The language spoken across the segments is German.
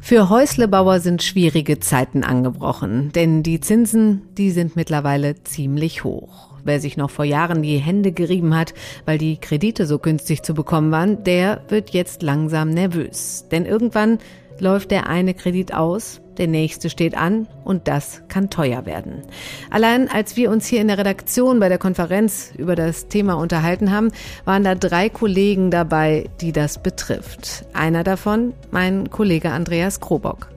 Für Häuslebauer sind schwierige Zeiten angebrochen, denn die Zinsen, die sind mittlerweile ziemlich hoch. Wer sich noch vor Jahren die Hände gerieben hat, weil die Kredite so günstig zu bekommen waren, der wird jetzt langsam nervös. Denn irgendwann läuft der eine Kredit aus, der nächste steht an und das kann teuer werden. Allein als wir uns hier in der Redaktion bei der Konferenz über das Thema unterhalten haben, waren da drei Kollegen dabei, die das betrifft. Einer davon mein Kollege Andreas Krobock.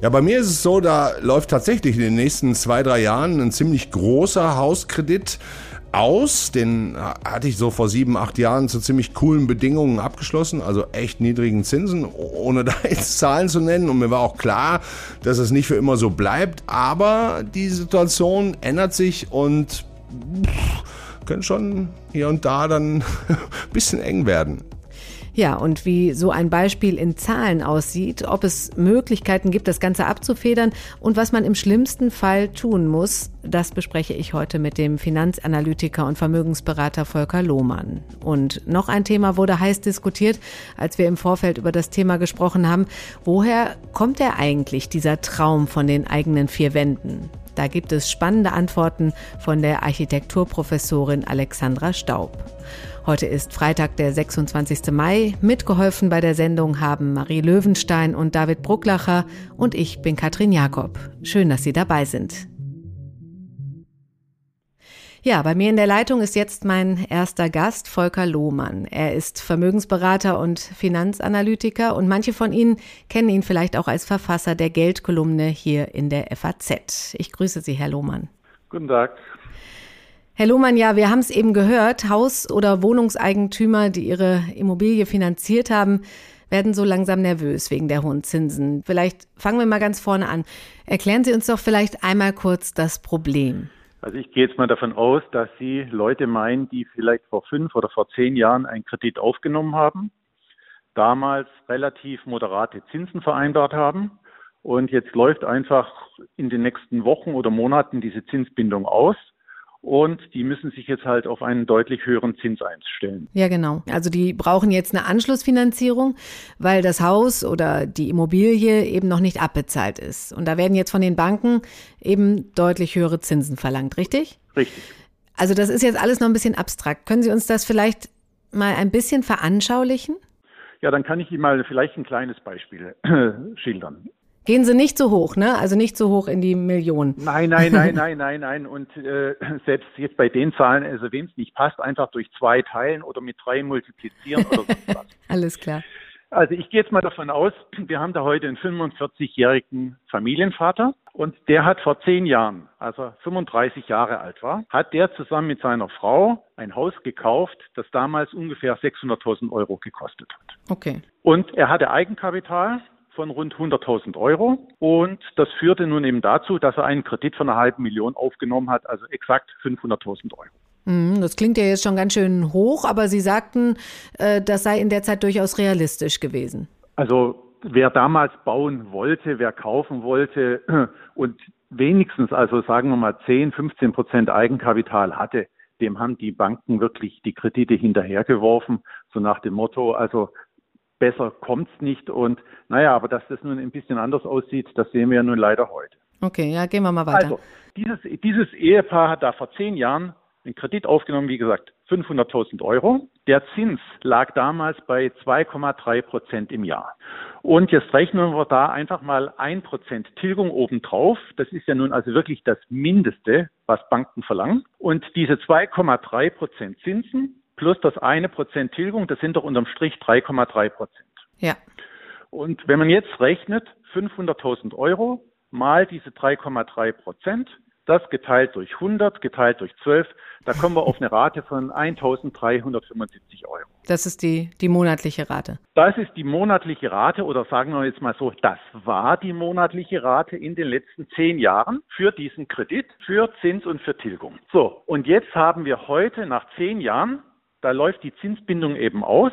Ja, bei mir ist es so, da läuft tatsächlich in den nächsten zwei, drei Jahren ein ziemlich großer Hauskredit aus. Den hatte ich so vor sieben, acht Jahren zu ziemlich coolen Bedingungen abgeschlossen, also echt niedrigen Zinsen, ohne da jetzt Zahlen zu nennen. Und mir war auch klar, dass es nicht für immer so bleibt. Aber die Situation ändert sich und pff, können schon hier und da dann ein bisschen eng werden. Ja, und wie so ein Beispiel in Zahlen aussieht, ob es Möglichkeiten gibt, das Ganze abzufedern und was man im schlimmsten Fall tun muss, das bespreche ich heute mit dem Finanzanalytiker und Vermögensberater Volker Lohmann. Und noch ein Thema wurde heiß diskutiert, als wir im Vorfeld über das Thema gesprochen haben. Woher kommt er eigentlich, dieser Traum von den eigenen vier Wänden? Da gibt es spannende Antworten von der Architekturprofessorin Alexandra Staub. Heute ist Freitag, der 26. Mai. Mitgeholfen bei der Sendung haben Marie Löwenstein und David Brucklacher und ich bin Katrin Jakob. Schön, dass Sie dabei sind. Ja, bei mir in der Leitung ist jetzt mein erster Gast, Volker Lohmann. Er ist Vermögensberater und Finanzanalytiker und manche von Ihnen kennen ihn vielleicht auch als Verfasser der Geldkolumne hier in der FAZ. Ich grüße Sie, Herr Lohmann. Guten Tag. Herr Lohmann, ja, wir haben es eben gehört, Haus- oder Wohnungseigentümer, die ihre Immobilie finanziert haben, werden so langsam nervös wegen der hohen Zinsen. Vielleicht fangen wir mal ganz vorne an. Erklären Sie uns doch vielleicht einmal kurz das Problem. Also ich gehe jetzt mal davon aus, dass Sie Leute meinen, die vielleicht vor fünf oder vor zehn Jahren einen Kredit aufgenommen haben, damals relativ moderate Zinsen vereinbart haben und jetzt läuft einfach in den nächsten Wochen oder Monaten diese Zinsbindung aus und die müssen sich jetzt halt auf einen deutlich höheren Zins einstellen. Ja, genau. Also die brauchen jetzt eine Anschlussfinanzierung, weil das Haus oder die Immobilie eben noch nicht abbezahlt ist. Und da werden jetzt von den Banken eben deutlich höhere Zinsen verlangt, richtig? Richtig. Also das ist jetzt alles noch ein bisschen abstrakt. Können Sie uns das vielleicht mal ein bisschen veranschaulichen? Ja, dann kann ich Ihnen mal vielleicht ein kleines Beispiel schildern. Gehen Sie nicht so hoch, ne? Also nicht so hoch in die Millionen. Nein, nein, nein, nein, nein, nein. Und äh, selbst jetzt bei den Zahlen, also wem es nicht passt, einfach durch zwei teilen oder mit drei multiplizieren oder so was. Alles klar. Also ich gehe jetzt mal davon aus, wir haben da heute einen 45-jährigen Familienvater und der hat vor zehn Jahren, als er 35 Jahre alt war, hat der zusammen mit seiner Frau ein Haus gekauft, das damals ungefähr 600.000 Euro gekostet hat. Okay. Und er hatte Eigenkapital von rund 100.000 Euro. Und das führte nun eben dazu, dass er einen Kredit von einer halben Million aufgenommen hat, also exakt 500.000 Euro. Mhm, das klingt ja jetzt schon ganz schön hoch, aber Sie sagten, äh, das sei in der Zeit durchaus realistisch gewesen. Also wer damals bauen wollte, wer kaufen wollte und wenigstens, also sagen wir mal 10, 15 Prozent Eigenkapital hatte, dem haben die Banken wirklich die Kredite hinterhergeworfen, so nach dem Motto, also besser kommt's nicht. Und naja, aber dass das nun ein bisschen anders aussieht, das sehen wir ja nun leider heute. Okay, ja, gehen wir mal weiter. Also, dieses, dieses Ehepaar hat da vor zehn Jahren einen Kredit aufgenommen, wie gesagt, 500.000 Euro. Der Zins lag damals bei 2,3 Prozent im Jahr. Und jetzt rechnen wir da einfach mal ein Prozent Tilgung obendrauf. Das ist ja nun also wirklich das Mindeste, was Banken verlangen. Und diese 2,3 Prozent Zinsen plus das eine Prozent Tilgung, das sind doch unterm Strich 3,3 Prozent. Ja. Und wenn man jetzt rechnet, 500.000 Euro mal diese 3,3 Prozent, das geteilt durch 100, geteilt durch 12, da kommen wir auf eine Rate von 1.375 Euro. Das ist die, die monatliche Rate. Das ist die monatliche Rate oder sagen wir jetzt mal so, das war die monatliche Rate in den letzten zehn Jahren für diesen Kredit, für Zins und für Tilgung. So, und jetzt haben wir heute nach zehn Jahren da läuft die Zinsbindung eben aus.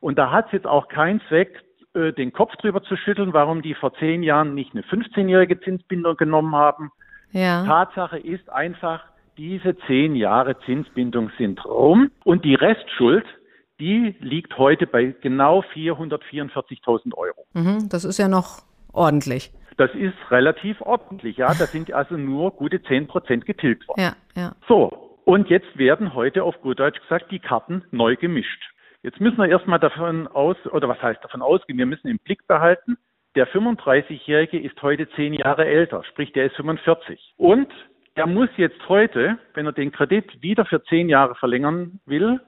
Und da hat es jetzt auch keinen Zweck, äh, den Kopf drüber zu schütteln, warum die vor zehn Jahren nicht eine 15-jährige Zinsbindung genommen haben. Ja. Tatsache ist einfach, diese zehn Jahre Zinsbindung sind rum und die Restschuld, die liegt heute bei genau 444.000 Euro. Mhm, das ist ja noch ordentlich. Das ist relativ ordentlich, ja. Da sind also nur gute 10 Prozent getilgt worden. Ja, ja. So, und jetzt werden heute auf gut Deutsch gesagt die Karten neu gemischt. Jetzt müssen wir erstmal davon aus, oder was heißt davon ausgehen, wir müssen im Blick behalten, der 35-Jährige ist heute zehn Jahre älter, sprich der ist 45. Und der muss jetzt heute, wenn er den Kredit wieder für zehn Jahre verlängern will,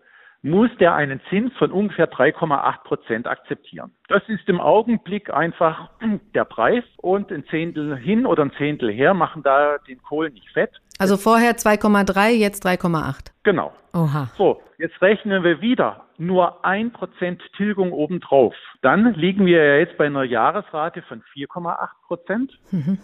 muss der einen Zins von ungefähr 3,8 Prozent akzeptieren. Das ist im Augenblick einfach der Preis und ein Zehntel hin oder ein Zehntel her machen da den Kohl nicht fett. Also vorher 2,3, jetzt 3,8. Genau. Oha. So, jetzt rechnen wir wieder nur ein Prozent Tilgung obendrauf. Dann liegen wir ja jetzt bei einer Jahresrate von 4,8 Prozent. Mhm.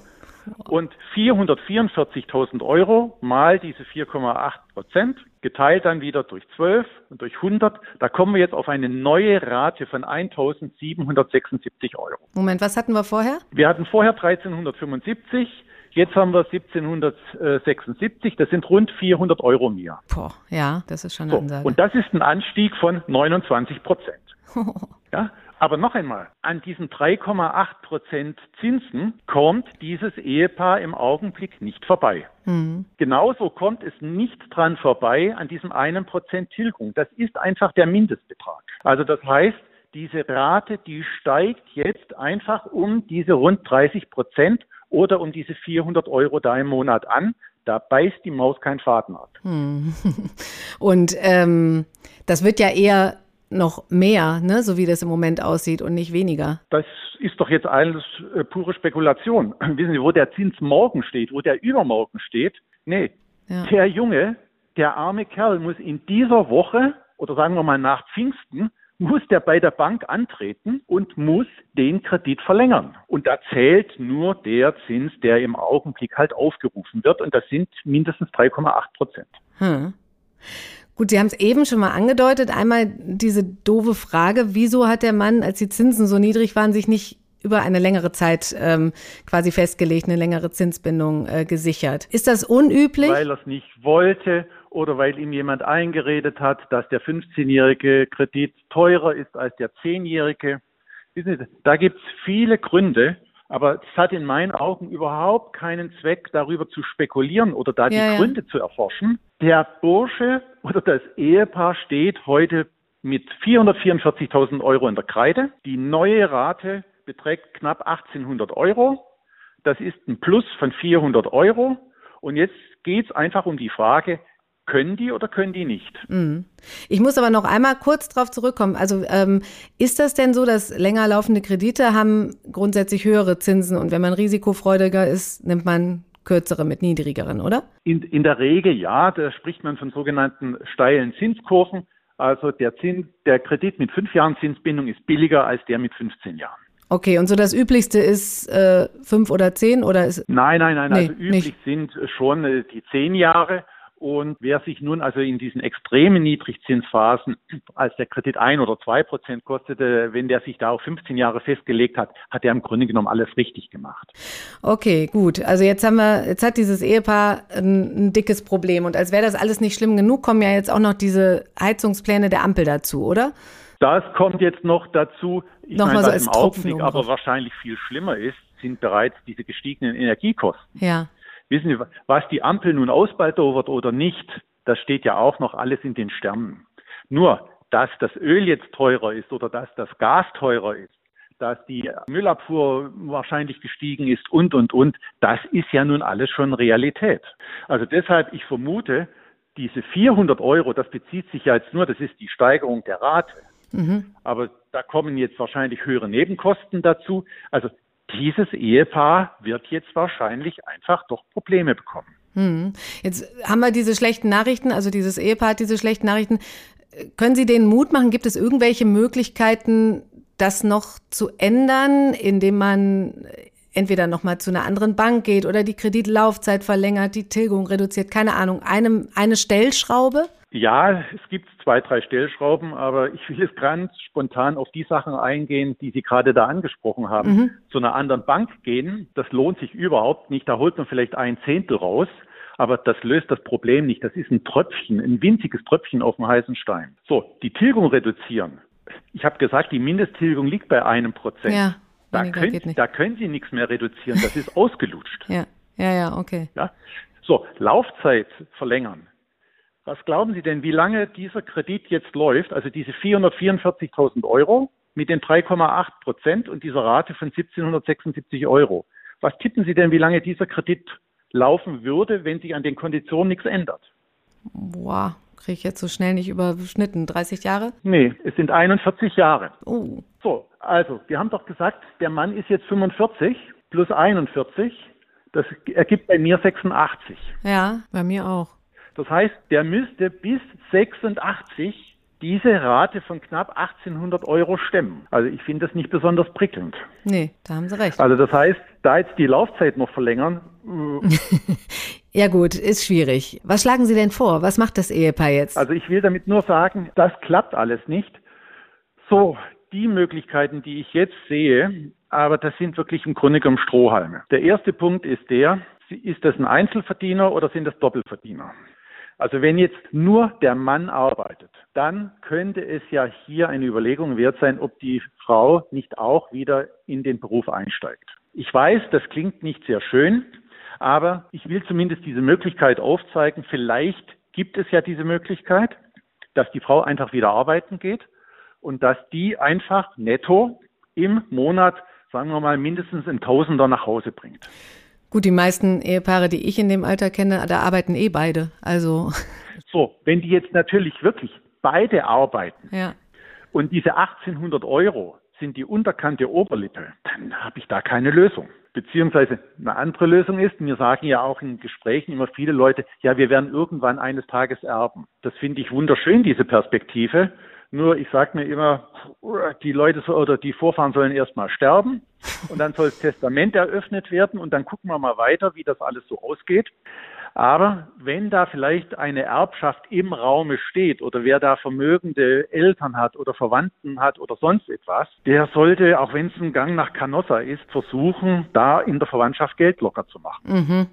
Und 444.000 Euro mal diese 4,8 Prozent, geteilt dann wieder durch 12 und durch 100, da kommen wir jetzt auf eine neue Rate von 1.776 Euro. Moment, was hatten wir vorher? Wir hatten vorher 1375, jetzt haben wir 1776, das sind rund 400 Euro mehr. Boah, ja, das ist schon eine so, Ansage. Und das ist ein Anstieg von 29 Prozent. ja, aber noch einmal, an diesen 3,8 Prozent Zinsen kommt dieses Ehepaar im Augenblick nicht vorbei. Mhm. Genauso kommt es nicht dran vorbei an diesem einen Prozent Tilgung. Das ist einfach der Mindestbetrag. Also das heißt, diese Rate, die steigt jetzt einfach um diese rund 30 Prozent oder um diese 400 Euro da im Monat an. Da beißt die Maus keinen Faden ab. Hm. Und ähm, das wird ja eher noch mehr, ne, so wie das im Moment aussieht und nicht weniger. Das ist doch jetzt alles äh, pure Spekulation. Wissen Sie, wo der Zins morgen steht, wo der übermorgen steht? Nee, ja. der Junge, der arme Kerl muss in dieser Woche oder sagen wir mal nach Pfingsten muss der bei der Bank antreten und muss den Kredit verlängern. Und da zählt nur der Zins, der im Augenblick halt aufgerufen wird. Und das sind mindestens 3,8 Prozent. Hm. Gut, Sie haben es eben schon mal angedeutet. Einmal diese doofe Frage, wieso hat der Mann, als die Zinsen so niedrig waren, sich nicht über eine längere Zeit ähm, quasi festgelegt, eine längere Zinsbindung äh, gesichert. Ist das unüblich? Weil er es nicht wollte oder weil ihm jemand eingeredet hat, dass der 15-jährige Kredit teurer ist als der 10-jährige. Da gibt es viele Gründe, aber es hat in meinen Augen überhaupt keinen Zweck, darüber zu spekulieren oder da ja, die Gründe zu erforschen. Der Bursche oder das Ehepaar steht heute mit 444.000 Euro in der Kreide. Die neue Rate beträgt knapp 1800 Euro. Das ist ein Plus von 400 Euro. Und jetzt geht es einfach um die Frage, können die oder können die nicht? Mhm. Ich muss aber noch einmal kurz darauf zurückkommen. Also ähm, ist das denn so, dass länger laufende Kredite haben grundsätzlich höhere Zinsen und wenn man risikofreudiger ist, nimmt man kürzere mit niedrigeren, oder? In, in der Regel ja, da spricht man von sogenannten steilen Zinskurven. Also der, Zins, der Kredit mit fünf Jahren Zinsbindung ist billiger als der mit 15 Jahren. Okay, und so das Üblichste ist äh, fünf oder zehn oder ist Nein, nein, nein. Nee, also üblich nicht. sind schon äh, die zehn Jahre. Und wer sich nun also in diesen extremen Niedrigzinsphasen, als der Kredit ein oder zwei Prozent kostete, wenn der sich da auf 15 Jahre festgelegt hat, hat er im Grunde genommen alles richtig gemacht. Okay, gut. Also jetzt haben wir, jetzt hat dieses Ehepaar ein, ein dickes Problem. Und als wäre das alles nicht schlimm genug, kommen ja jetzt auch noch diese Heizungspläne der Ampel dazu, oder? Das kommt jetzt noch dazu. Ich noch meine, so was im Augenblick aber wahrscheinlich viel schlimmer ist, sind bereits diese gestiegenen Energiekosten. Ja. Wissen Sie, was die Ampel nun ausbaldowert oder nicht, das steht ja auch noch alles in den Sternen. Nur, dass das Öl jetzt teurer ist oder dass das Gas teurer ist, dass die Müllabfuhr wahrscheinlich gestiegen ist und, und, und, das ist ja nun alles schon Realität. Also deshalb, ich vermute, diese 400 Euro, das bezieht sich ja jetzt nur, das ist die Steigerung der Rate. Mhm. Aber da kommen jetzt wahrscheinlich höhere Nebenkosten dazu. Also dieses Ehepaar wird jetzt wahrscheinlich einfach doch Probleme bekommen. Hm. Jetzt haben wir diese schlechten Nachrichten, also dieses Ehepaar hat diese schlechten Nachrichten. Können Sie denen Mut machen? Gibt es irgendwelche Möglichkeiten, das noch zu ändern, indem man entweder nochmal zu einer anderen Bank geht oder die Kreditlaufzeit verlängert, die Tilgung reduziert, keine Ahnung, eine, eine Stellschraube? Ja, es gibt zwei, drei Stellschrauben, aber ich will jetzt ganz spontan auf die Sachen eingehen, die Sie gerade da angesprochen haben. Mhm. Zu einer anderen Bank gehen, das lohnt sich überhaupt nicht. Da holt man vielleicht ein Zehntel raus. Aber das löst das Problem nicht. Das ist ein Tröpfchen, ein winziges Tröpfchen auf dem heißen Stein. So, die Tilgung reduzieren. Ich habe gesagt, die Mindesttilgung liegt bei einem Prozent. Ja, da, können, da können Sie nichts mehr reduzieren. Das ist ausgelutscht. Ja, ja, ja, okay. Ja? So, Laufzeit verlängern. Was glauben Sie denn, wie lange dieser Kredit jetzt läuft? Also diese 444.000 Euro mit den 3,8 Prozent und dieser Rate von 1776 Euro. Was tippen Sie denn, wie lange dieser Kredit laufen würde, wenn sich an den Konditionen nichts ändert? Boah, kriege ich jetzt so schnell nicht überschnitten. 30 Jahre? Nee, es sind 41 Jahre. Oh, So, also, wir haben doch gesagt, der Mann ist jetzt 45 plus 41. Das ergibt bei mir 86. ja, bei mir auch. Das heißt, der müsste bis 86 diese Rate von knapp 1800 Euro stemmen. Also ich finde das nicht besonders prickelnd. Nee, da haben Sie recht. Also das heißt, da jetzt die Laufzeit noch verlängern, äh, Ja gut, ist schwierig. Was schlagen Sie denn vor? Was macht das Ehepaar jetzt? also ich will damit nur sagen, das klappt alles nicht. So, die Möglichkeiten, die ich jetzt sehe, aber das sind wirklich im Grunde genommen Strohhalme. Der erste Punkt ist der, ist das ein Einzelverdiener oder sind das Doppelverdiener? Also wenn jetzt nur der Mann arbeitet, dann könnte es ja hier eine Überlegung wert sein, ob die Frau nicht auch wieder in den Beruf einsteigt. Ich weiß, das klingt nicht sehr schön, aber ich will zumindest diese Möglichkeit aufzeigen. Vielleicht gibt es ja diese Möglichkeit, dass die Frau einfach wieder arbeiten geht und dass die einfach netto im Monat, sagen wir mal, mindestens ein Tausender nach Hause bringt. Gut, die meisten Ehepaare, die ich in dem Alter kenne, da arbeiten eh beide. Also, So, wenn die jetzt natürlich wirklich beide arbeiten ja. und diese 1800 Euro sind die unterkante Oberlippe, dann habe ich da keine Lösung. Beziehungsweise eine andere Lösung ist, mir sagen ja auch in Gesprächen immer viele Leute, ja, wir werden irgendwann eines Tages erben. Das finde ich wunderschön, diese Perspektive. Nur ich sage mir immer, die Leute so, oder die Vorfahren sollen erstmal sterben und dann soll das Testament eröffnet werden und dann gucken wir mal weiter, wie das alles so ausgeht. Aber wenn da vielleicht eine Erbschaft im Raume steht oder wer da vermögende Eltern hat oder Verwandten hat oder sonst etwas, der sollte, auch wenn es ein Gang nach Canossa ist, versuchen, da in der Verwandtschaft Geld locker zu machen. Mhm.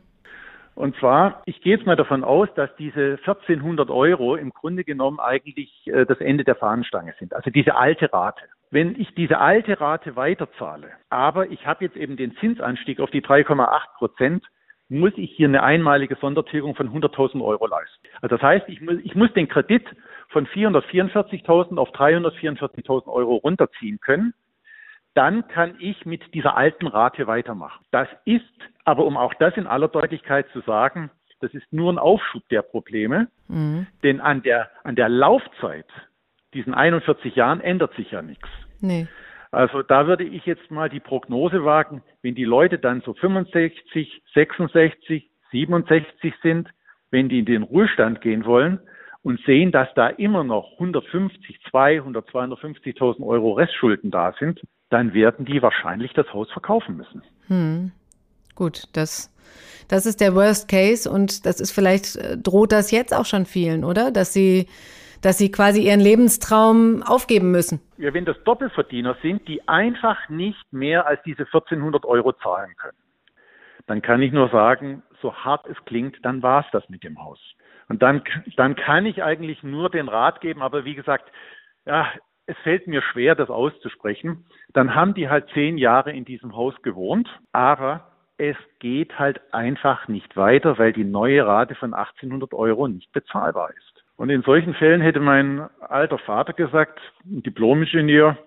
Und zwar, ich gehe jetzt mal davon aus, dass diese 1400 Euro im Grunde genommen eigentlich äh, das Ende der Fahnenstange sind. Also diese alte Rate. Wenn ich diese alte Rate weiterzahle, aber ich habe jetzt eben den Zinsanstieg auf die 3,8 Prozent, muss ich hier eine einmalige Sondertilgung von 100.000 Euro leisten. Also das heißt, ich muss, ich muss den Kredit von 444.000 auf 344.000 Euro runterziehen können. Dann kann ich mit dieser alten Rate weitermachen. Das ist, aber um auch das in aller Deutlichkeit zu sagen, das ist nur ein Aufschub der Probleme, Mhm. denn an der, an der Laufzeit, diesen 41 Jahren, ändert sich ja nichts. Nee. Also da würde ich jetzt mal die Prognose wagen, wenn die Leute dann so 65, 66, 67 sind, wenn die in den Ruhestand gehen wollen und sehen, dass da immer noch 150, 200, 250.000 Euro Restschulden da sind, dann werden die wahrscheinlich das Haus verkaufen müssen. Hm. Gut, das, das ist der Worst Case und das ist vielleicht, äh, droht das jetzt auch schon vielen, oder? Dass sie, dass sie quasi ihren Lebenstraum aufgeben müssen. Ja, wenn das Doppelverdiener sind, die einfach nicht mehr als diese 1400 Euro zahlen können, dann kann ich nur sagen, so hart es klingt, dann war es das mit dem Haus. Und dann, dann kann ich eigentlich nur den Rat geben, aber wie gesagt, ja, es fällt mir schwer, das auszusprechen. Dann haben die halt zehn Jahre in diesem Haus gewohnt, aber es geht halt einfach nicht weiter, weil die neue Rate von 1800 Euro nicht bezahlbar ist. Und in solchen Fällen hätte mein alter Vater gesagt, ein Diplomingenieur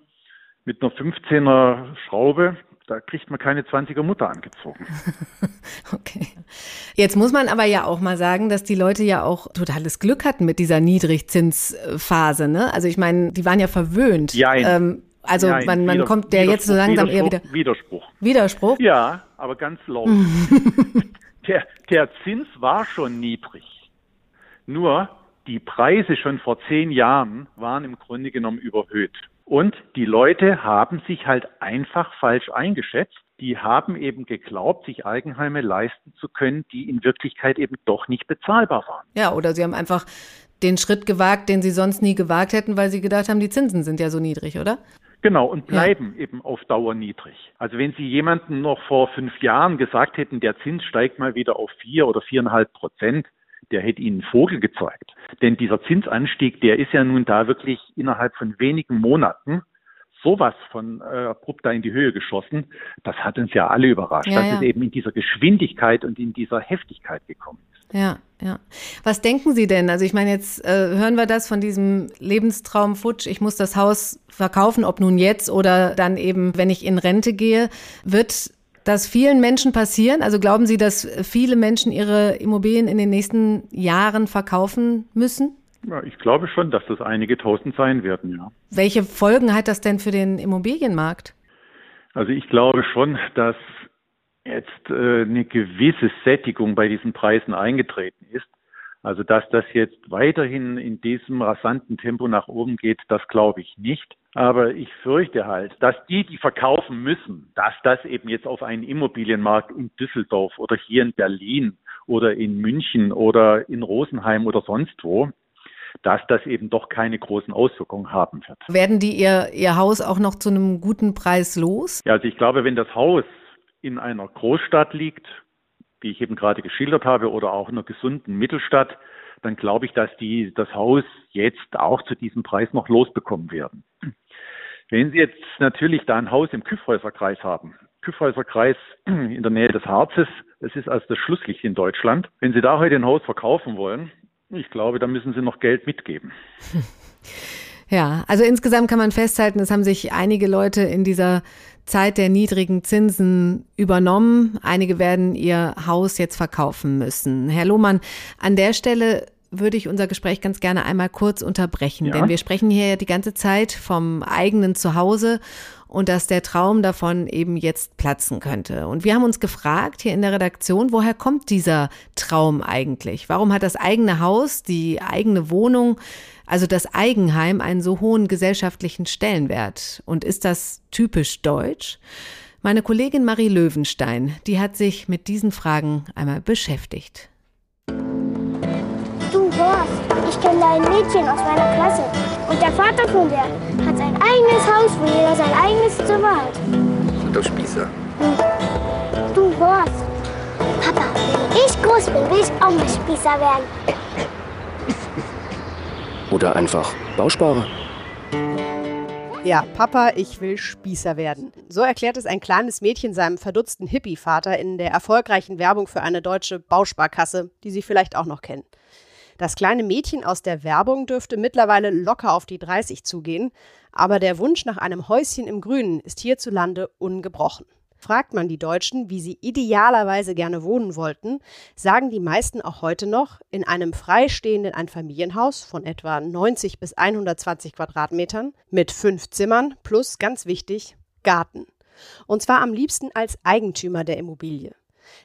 mit einer 15er Schraube, da kriegt man keine 20er Mutter angezogen. Okay. Jetzt muss man aber ja auch mal sagen, dass die Leute ja auch totales Glück hatten mit dieser Niedrigzinsphase. Ne? Also ich meine, die waren ja verwöhnt. Jein. Ähm, also Nein, man, man Wider- kommt der jetzt so langsam eher wieder. Widerspruch, Widerspruch. Widerspruch? Ja, aber ganz laut. der, der Zins war schon niedrig. Nur die Preise schon vor zehn Jahren waren im Grunde genommen überhöht. Und die Leute haben sich halt einfach falsch eingeschätzt. Die haben eben geglaubt, sich Eigenheime leisten zu können, die in Wirklichkeit eben doch nicht bezahlbar waren. Ja, oder sie haben einfach den Schritt gewagt, den sie sonst nie gewagt hätten, weil sie gedacht haben, die Zinsen sind ja so niedrig, oder? Genau, und bleiben ja. eben auf Dauer niedrig. Also wenn Sie jemanden noch vor fünf Jahren gesagt hätten, der Zins steigt mal wieder auf vier oder viereinhalb Prozent, der hätte Ihnen Vogel gezeigt. Denn dieser Zinsanstieg, der ist ja nun da wirklich innerhalb von wenigen Monaten sowas von äh, abrupt da in die Höhe geschossen. Das hat uns ja alle überrascht, ja, dass ja. es eben in dieser Geschwindigkeit und in dieser Heftigkeit gekommen ist. Ja, ja. Was denken Sie denn? Also ich meine, jetzt äh, hören wir das von diesem Lebenstraum Futsch, ich muss das Haus verkaufen, ob nun jetzt oder dann eben, wenn ich in Rente gehe. Wird das vielen Menschen passieren? Also glauben Sie, dass viele Menschen ihre Immobilien in den nächsten Jahren verkaufen müssen? Ja, ich glaube schon, dass das einige tausend sein werden, ja. Welche Folgen hat das denn für den Immobilienmarkt? Also ich glaube schon, dass jetzt äh, eine gewisse Sättigung bei diesen Preisen eingetreten ist. Also dass das jetzt weiterhin in diesem rasanten Tempo nach oben geht, das glaube ich nicht. Aber ich fürchte halt, dass die, die verkaufen müssen, dass das eben jetzt auf einen Immobilienmarkt in Düsseldorf oder hier in Berlin oder in München oder in Rosenheim oder sonst wo, dass das eben doch keine großen Auswirkungen haben wird. Werden die ihr, ihr Haus auch noch zu einem guten Preis los? Ja, also ich glaube, wenn das Haus in einer Großstadt liegt, wie ich eben gerade geschildert habe, oder auch in einer gesunden Mittelstadt, dann glaube ich, dass die das Haus jetzt auch zu diesem Preis noch losbekommen werden. Wenn Sie jetzt natürlich da ein Haus im Küffhäuserkreis haben, Küffhäuserkreis in der Nähe des Harzes, das ist also das Schlusslicht in Deutschland. Wenn Sie da heute ein Haus verkaufen wollen, ich glaube, da müssen Sie noch Geld mitgeben. Ja, also insgesamt kann man festhalten, es haben sich einige Leute in dieser Zeit der niedrigen Zinsen übernommen. Einige werden ihr Haus jetzt verkaufen müssen. Herr Lohmann, an der Stelle würde ich unser Gespräch ganz gerne einmal kurz unterbrechen, ja. denn wir sprechen hier ja die ganze Zeit vom eigenen Zuhause und dass der Traum davon eben jetzt platzen könnte. Und wir haben uns gefragt hier in der Redaktion, woher kommt dieser Traum eigentlich? Warum hat das eigene Haus, die eigene Wohnung, also das Eigenheim einen so hohen gesellschaftlichen Stellenwert? Und ist das typisch deutsch? Meine Kollegin Marie Löwenstein, die hat sich mit diesen Fragen einmal beschäftigt. Ich kenne da ein Mädchen aus meiner Klasse. Und der Vater von der hat sein eigenes Haus, wo jeder sein eigenes Zimmer hat. Sind doch Spießer. Hm. Du Horst, Papa, wenn ich groß bin, will ich auch mal Spießer werden. Oder einfach Bausparer. Ja, Papa, ich will Spießer werden. So erklärt es ein kleines Mädchen seinem verdutzten Hippie-Vater in der erfolgreichen Werbung für eine deutsche Bausparkasse, die Sie vielleicht auch noch kennen. Das kleine Mädchen aus der Werbung dürfte mittlerweile locker auf die 30 zugehen, aber der Wunsch nach einem Häuschen im Grünen ist hierzulande ungebrochen. Fragt man die Deutschen, wie sie idealerweise gerne wohnen wollten, sagen die meisten auch heute noch in einem freistehenden Einfamilienhaus von etwa 90 bis 120 Quadratmetern mit fünf Zimmern plus, ganz wichtig, Garten. Und zwar am liebsten als Eigentümer der Immobilie.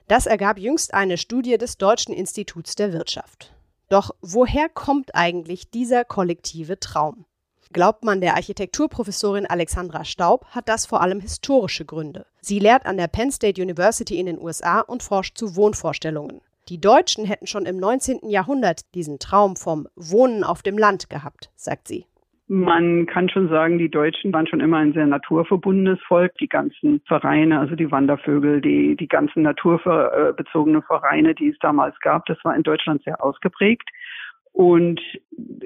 Das ergab jüngst eine Studie des Deutschen Instituts der Wirtschaft. Doch woher kommt eigentlich dieser kollektive Traum? Glaubt man der Architekturprofessorin Alexandra Staub, hat das vor allem historische Gründe. Sie lehrt an der Penn State University in den USA und forscht zu Wohnvorstellungen. Die Deutschen hätten schon im 19. Jahrhundert diesen Traum vom Wohnen auf dem Land gehabt, sagt sie. Man kann schon sagen, die Deutschen waren schon immer ein sehr naturverbundenes Volk. Die ganzen Vereine, also die Wandervögel, die, die ganzen naturbezogenen Vereine, die es damals gab, das war in Deutschland sehr ausgeprägt. Und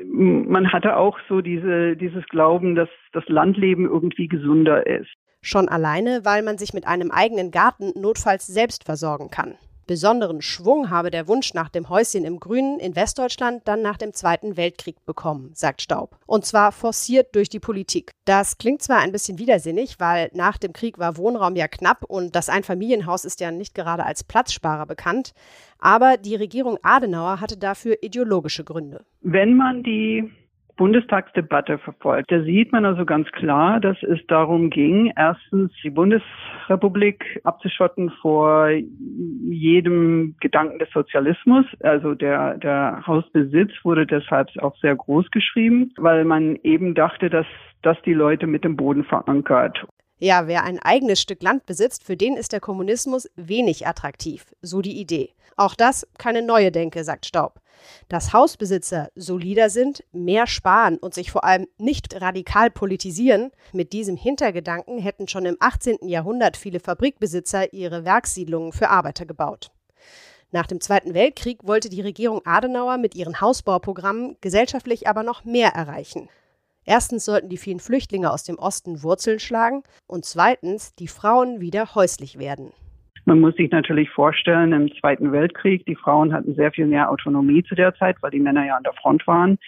man hatte auch so diese, dieses Glauben, dass das Landleben irgendwie gesunder ist. Schon alleine, weil man sich mit einem eigenen Garten notfalls selbst versorgen kann. Besonderen Schwung habe der Wunsch nach dem Häuschen im Grünen in Westdeutschland dann nach dem Zweiten Weltkrieg bekommen, sagt Staub. Und zwar forciert durch die Politik. Das klingt zwar ein bisschen widersinnig, weil nach dem Krieg war Wohnraum ja knapp und das Einfamilienhaus ist ja nicht gerade als Platzsparer bekannt, aber die Regierung Adenauer hatte dafür ideologische Gründe. Wenn man die Bundestagsdebatte verfolgt. Da sieht man also ganz klar, dass es darum ging, erstens die Bundesrepublik abzuschotten vor jedem Gedanken des Sozialismus. Also der, der Hausbesitz wurde deshalb auch sehr groß geschrieben, weil man eben dachte, dass das die Leute mit dem Boden verankert. Ja, wer ein eigenes Stück Land besitzt, für den ist der Kommunismus wenig attraktiv, so die Idee. Auch das keine neue Denke, sagt Staub. Dass Hausbesitzer solider sind, mehr sparen und sich vor allem nicht radikal politisieren, mit diesem Hintergedanken hätten schon im 18. Jahrhundert viele Fabrikbesitzer ihre Werkssiedlungen für Arbeiter gebaut. Nach dem Zweiten Weltkrieg wollte die Regierung Adenauer mit ihren Hausbauprogrammen gesellschaftlich aber noch mehr erreichen. Erstens sollten die vielen Flüchtlinge aus dem Osten Wurzeln schlagen und zweitens die Frauen wieder häuslich werden. Man muss sich natürlich vorstellen, im Zweiten Weltkrieg, die Frauen hatten sehr viel mehr Autonomie zu der Zeit, weil die Männer ja an der Front waren.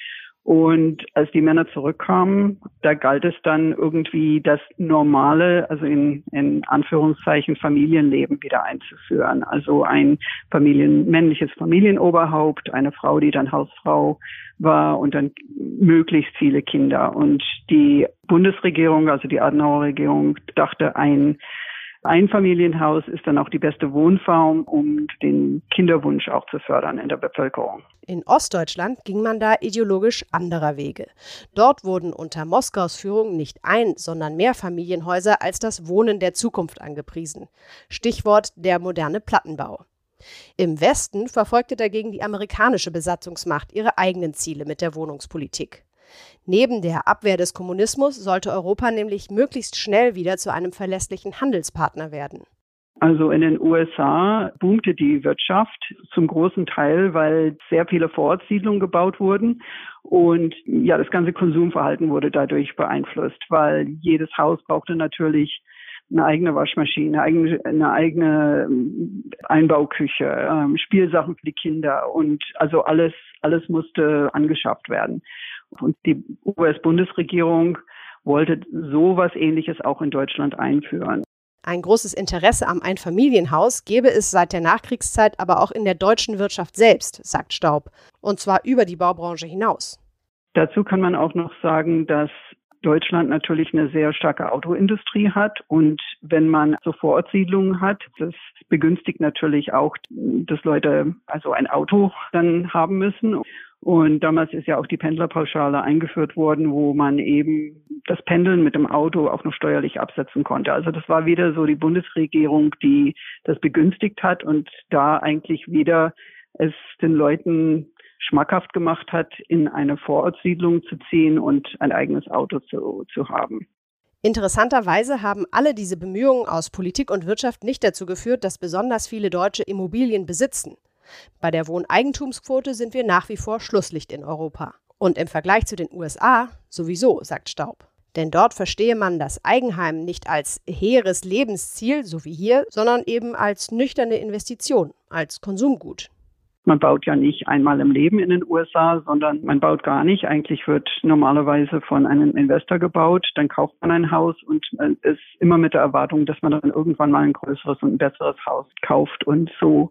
Und als die Männer zurückkamen, da galt es dann irgendwie das normale, also in, in Anführungszeichen Familienleben wieder einzuführen. Also ein Familien, männliches Familienoberhaupt, eine Frau, die dann Hausfrau war und dann möglichst viele Kinder. Und die Bundesregierung, also die Adenauer Regierung, dachte, ein Einfamilienhaus ist dann auch die beste Wohnform, um den Kinderwunsch auch zu fördern in der Bevölkerung. In Ostdeutschland ging man da ideologisch anderer Wege. Dort wurden unter Moskaus Führung nicht ein, sondern mehr Familienhäuser als das Wohnen der Zukunft angepriesen. Stichwort der moderne Plattenbau. Im Westen verfolgte dagegen die amerikanische Besatzungsmacht ihre eigenen Ziele mit der Wohnungspolitik. Neben der Abwehr des Kommunismus sollte Europa nämlich möglichst schnell wieder zu einem verlässlichen Handelspartner werden. Also in den USA boomte die Wirtschaft zum großen Teil, weil sehr viele Vorortsiedlungen gebaut wurden und ja, das ganze Konsumverhalten wurde dadurch beeinflusst, weil jedes Haus brauchte natürlich eine eigene Waschmaschine, eine eigene, eigene Einbauküche, ähm, Spielsachen für die Kinder und also alles, alles musste angeschafft werden. Und die US-Bundesregierung wollte sowas ähnliches auch in Deutschland einführen. Ein großes Interesse am Einfamilienhaus gäbe es seit der Nachkriegszeit aber auch in der deutschen Wirtschaft selbst, sagt Staub, und zwar über die Baubranche hinaus. Dazu kann man auch noch sagen, dass Deutschland natürlich eine sehr starke Autoindustrie hat und wenn man so Vorortsiedlungen hat, das begünstigt natürlich auch, dass Leute also ein Auto dann haben müssen. Und damals ist ja auch die Pendlerpauschale eingeführt worden, wo man eben das Pendeln mit dem Auto auch noch steuerlich absetzen konnte. Also das war wieder so die Bundesregierung, die das begünstigt hat und da eigentlich wieder es den Leuten schmackhaft gemacht hat, in eine Vorortsiedlung zu ziehen und ein eigenes Auto zu, zu haben. Interessanterweise haben alle diese Bemühungen aus Politik und Wirtschaft nicht dazu geführt, dass besonders viele Deutsche Immobilien besitzen. Bei der Wohneigentumsquote sind wir nach wie vor Schlusslicht in Europa. Und im Vergleich zu den USA sowieso, sagt Staub. Denn dort verstehe man das Eigenheim nicht als hehres Lebensziel, so wie hier, sondern eben als nüchterne Investition, als Konsumgut. Man baut ja nicht einmal im Leben in den USA, sondern man baut gar nicht. Eigentlich wird normalerweise von einem Investor gebaut, dann kauft man ein Haus und ist immer mit der Erwartung, dass man dann irgendwann mal ein größeres und ein besseres Haus kauft und so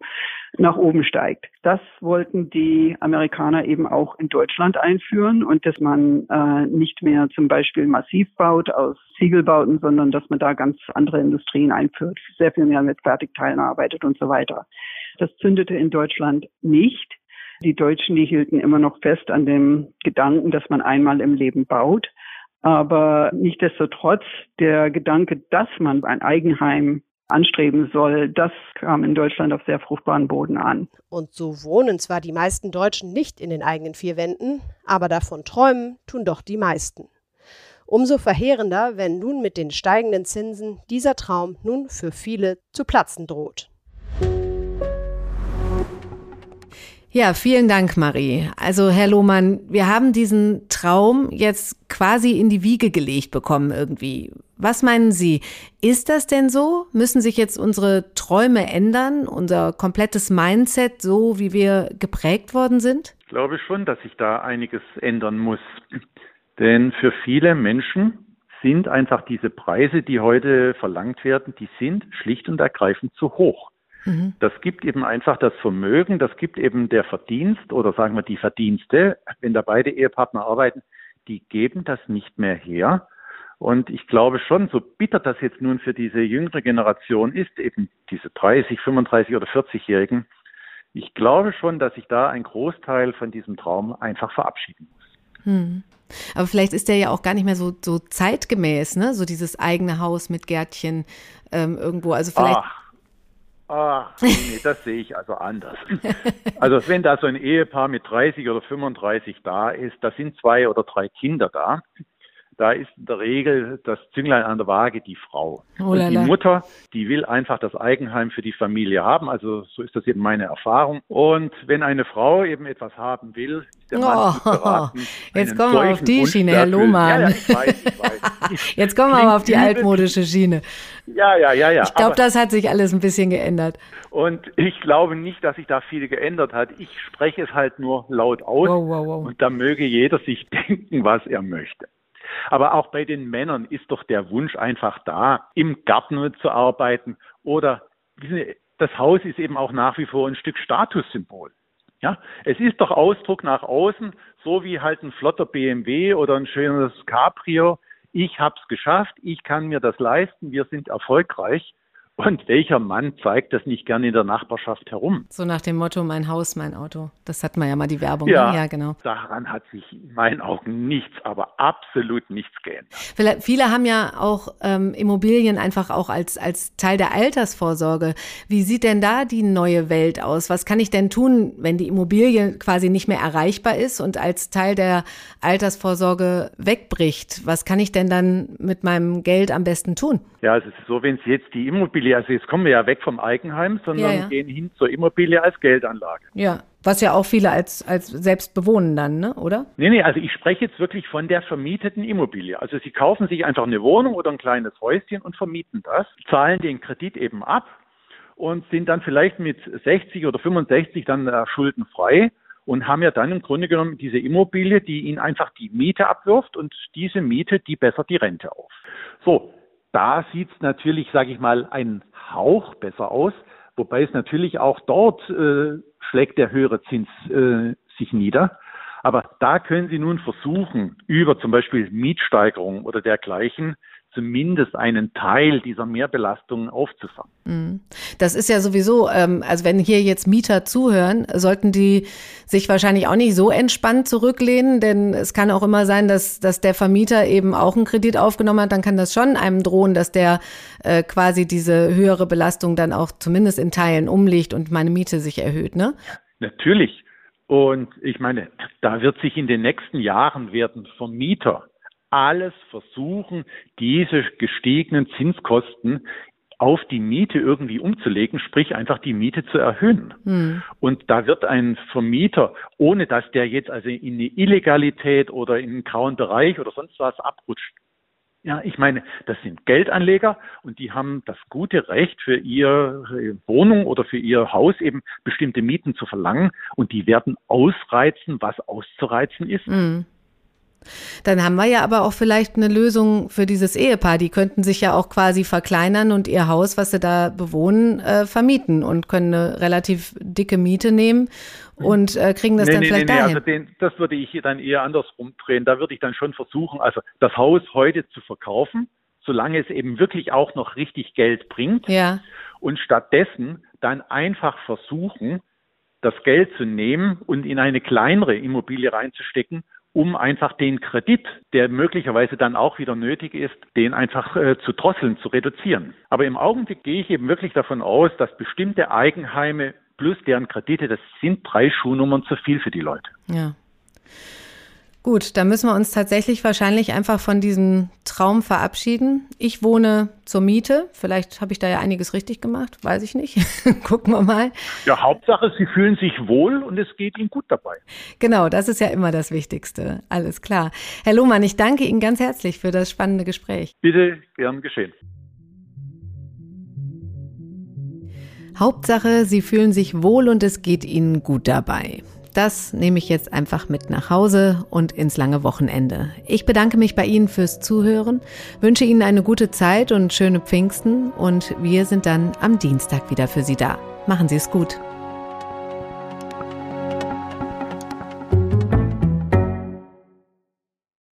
nach oben steigt. Das wollten die Amerikaner eben auch in Deutschland einführen und dass man äh, nicht mehr zum Beispiel massiv baut aus Ziegelbauten, sondern dass man da ganz andere Industrien einführt, sehr viel mehr mit Fertigteilen arbeitet und so weiter. Das zündete in Deutschland nicht. Die Deutschen, die hielten immer noch fest an dem Gedanken, dass man einmal im Leben baut. Aber nichtdestotrotz, der Gedanke, dass man ein Eigenheim anstreben soll, das kam in Deutschland auf sehr fruchtbaren Boden an. Und so wohnen zwar die meisten Deutschen nicht in den eigenen vier Wänden, aber davon träumen tun doch die meisten. Umso verheerender, wenn nun mit den steigenden Zinsen dieser Traum nun für viele zu platzen droht. Ja, vielen Dank, Marie. Also, Herr Lohmann, wir haben diesen Traum jetzt quasi in die Wiege gelegt bekommen irgendwie. Was meinen Sie? Ist das denn so? Müssen sich jetzt unsere Träume ändern, unser komplettes Mindset, so wie wir geprägt worden sind? Ich glaube schon, dass sich da einiges ändern muss. Denn für viele Menschen sind einfach diese Preise, die heute verlangt werden, die sind schlicht und ergreifend zu hoch. Mhm. Das gibt eben einfach das Vermögen, das gibt eben der Verdienst oder sagen wir die Verdienste, wenn da beide Ehepartner arbeiten, die geben das nicht mehr her. Und ich glaube schon, so bitter das jetzt nun für diese jüngere Generation ist, eben diese 30, 35 oder 40-Jährigen, ich glaube schon, dass sich da ein Großteil von diesem Traum einfach verabschieden muss. Hm. Aber vielleicht ist der ja auch gar nicht mehr so, so zeitgemäß, ne? So dieses eigene Haus mit Gärtchen ähm, irgendwo. Also vielleicht. Ach. Ach, nee, das sehe ich also anders. Also wenn da so ein Ehepaar mit 30 oder 35 da ist, da sind zwei oder drei Kinder da, da ist in der Regel das Zünglein an der Waage die Frau. Oh und die. Mutter, die will einfach das Eigenheim für die Familie haben. Also so ist das eben meine Erfahrung. Und wenn eine Frau eben etwas haben will, ist der Mann Oh, beraten, jetzt kommen wir auf die Wunsch Schiene, Herr. Lohmann. Ja, ja, ich weiß, ich weiß. Jetzt kommen wir aber auf die altmodische Schiene. Ja, ja, ja, ja. Ich glaube, das hat sich alles ein bisschen geändert. Und ich glaube nicht, dass sich da viel geändert hat. Ich spreche es halt nur laut aus. Wow, wow, wow. Und da möge jeder sich denken, was er möchte. Aber auch bei den Männern ist doch der Wunsch einfach da, im Garten zu arbeiten oder Sie, das Haus ist eben auch nach wie vor ein Stück Statussymbol. Ja, es ist doch Ausdruck nach außen, so wie halt ein flotter BMW oder ein schönes Cabrio. Ich hab's geschafft, ich kann mir das leisten, wir sind erfolgreich. Und welcher Mann zeigt das nicht gerne in der Nachbarschaft herum? So nach dem Motto, mein Haus, mein Auto. Das hat man ja mal die Werbung. Ja, ne? ja genau. daran hat sich in meinen Augen nichts, aber absolut nichts geändert. Vielleicht, viele haben ja auch ähm, Immobilien einfach auch als, als Teil der Altersvorsorge. Wie sieht denn da die neue Welt aus? Was kann ich denn tun, wenn die Immobilie quasi nicht mehr erreichbar ist und als Teil der Altersvorsorge wegbricht? Was kann ich denn dann mit meinem Geld am besten tun? Ja, es ist so, wenn Sie jetzt die Immobilie, also jetzt kommen wir ja weg vom Eigenheim, sondern Ja, ja. gehen hin zur Immobilie als Geldanlage. Ja, was ja auch viele als, als selbst bewohnen dann, ne? oder? Nee, nee, also ich spreche jetzt wirklich von der vermieteten Immobilie. Also Sie kaufen sich einfach eine Wohnung oder ein kleines Häuschen und vermieten das, zahlen den Kredit eben ab und sind dann vielleicht mit 60 oder 65 dann äh, schuldenfrei und haben ja dann im Grunde genommen diese Immobilie, die ihnen einfach die Miete abwirft und diese Miete, die bessert die Rente auf. So, da sieht es natürlich, sage ich mal, einen Hauch besser aus, wobei es natürlich auch dort äh, schlägt der höhere Zins äh, sich nieder. Aber da können Sie nun versuchen, über zum Beispiel Mietsteigerung oder dergleichen zumindest einen Teil dieser Mehrbelastung aufzufangen. Das ist ja sowieso, ähm, also wenn hier jetzt Mieter zuhören, sollten die sich wahrscheinlich auch nicht so entspannt zurücklehnen, denn es kann auch immer sein, dass, dass der Vermieter eben auch einen Kredit aufgenommen hat, dann kann das schon einem drohen, dass der äh, quasi diese höhere Belastung dann auch zumindest in Teilen umlegt und meine Miete sich erhöht, ne? Natürlich. Und ich meine, da wird sich in den nächsten Jahren werden Vermieter alles versuchen, diese gestiegenen Zinskosten auf die Miete irgendwie umzulegen, sprich einfach die Miete zu erhöhen. Und da wird ein Vermieter, ohne dass der jetzt also in eine Illegalität oder in einen grauen Bereich oder sonst was abrutscht, ja, ich meine, das sind Geldanleger und die haben das gute Recht für ihre Wohnung oder für ihr Haus eben bestimmte Mieten zu verlangen und die werden ausreizen, was auszureizen ist. Dann haben wir ja aber auch vielleicht eine Lösung für dieses Ehepaar. Die könnten sich ja auch quasi verkleinern und ihr Haus, was sie da bewohnen, äh, vermieten und können eine relativ dicke Miete nehmen und äh, kriegen das dann vielleicht dahin. also den, das würde ich dann eher andersrum drehen. Da würde ich dann schon versuchen, also das Haus heute zu verkaufen, solange es eben wirklich auch noch richtig Geld bringt ja, und stattdessen dann einfach versuchen, das Geld zu nehmen und in eine kleinere Immobilie reinzustecken, um einfach den Kredit, der möglicherweise dann auch wieder nötig ist, den einfach äh, zu drosseln, zu reduzieren. Aber im Augenblick gehe ich eben wirklich davon aus, dass bestimmte Eigenheime plus deren Kredite, das sind drei Schuhnummern zu viel für die Leute. ja. Gut, dann müssen wir uns tatsächlich wahrscheinlich einfach von diesem Traum verabschieden. Ich wohne zur Miete. Vielleicht habe ich da ja einiges richtig gemacht, weiß ich nicht. Gucken wir mal. Ja, Hauptsache, Sie fühlen sich wohl und es geht Ihnen gut dabei. Genau, das ist ja immer das Wichtigste. Alles klar. Herr Lohmann, ich danke Ihnen ganz herzlich für das spannende Gespräch. Bitte gern geschehen. Hauptsache, Sie fühlen sich wohl und es geht Ihnen gut dabei. Das nehme ich jetzt einfach mit nach Hause und ins lange Wochenende. Ich bedanke mich bei Ihnen fürs Zuhören, wünsche Ihnen eine gute Zeit und schöne Pfingsten und wir sind dann am Dienstag wieder für Sie da. Machen Sie es gut.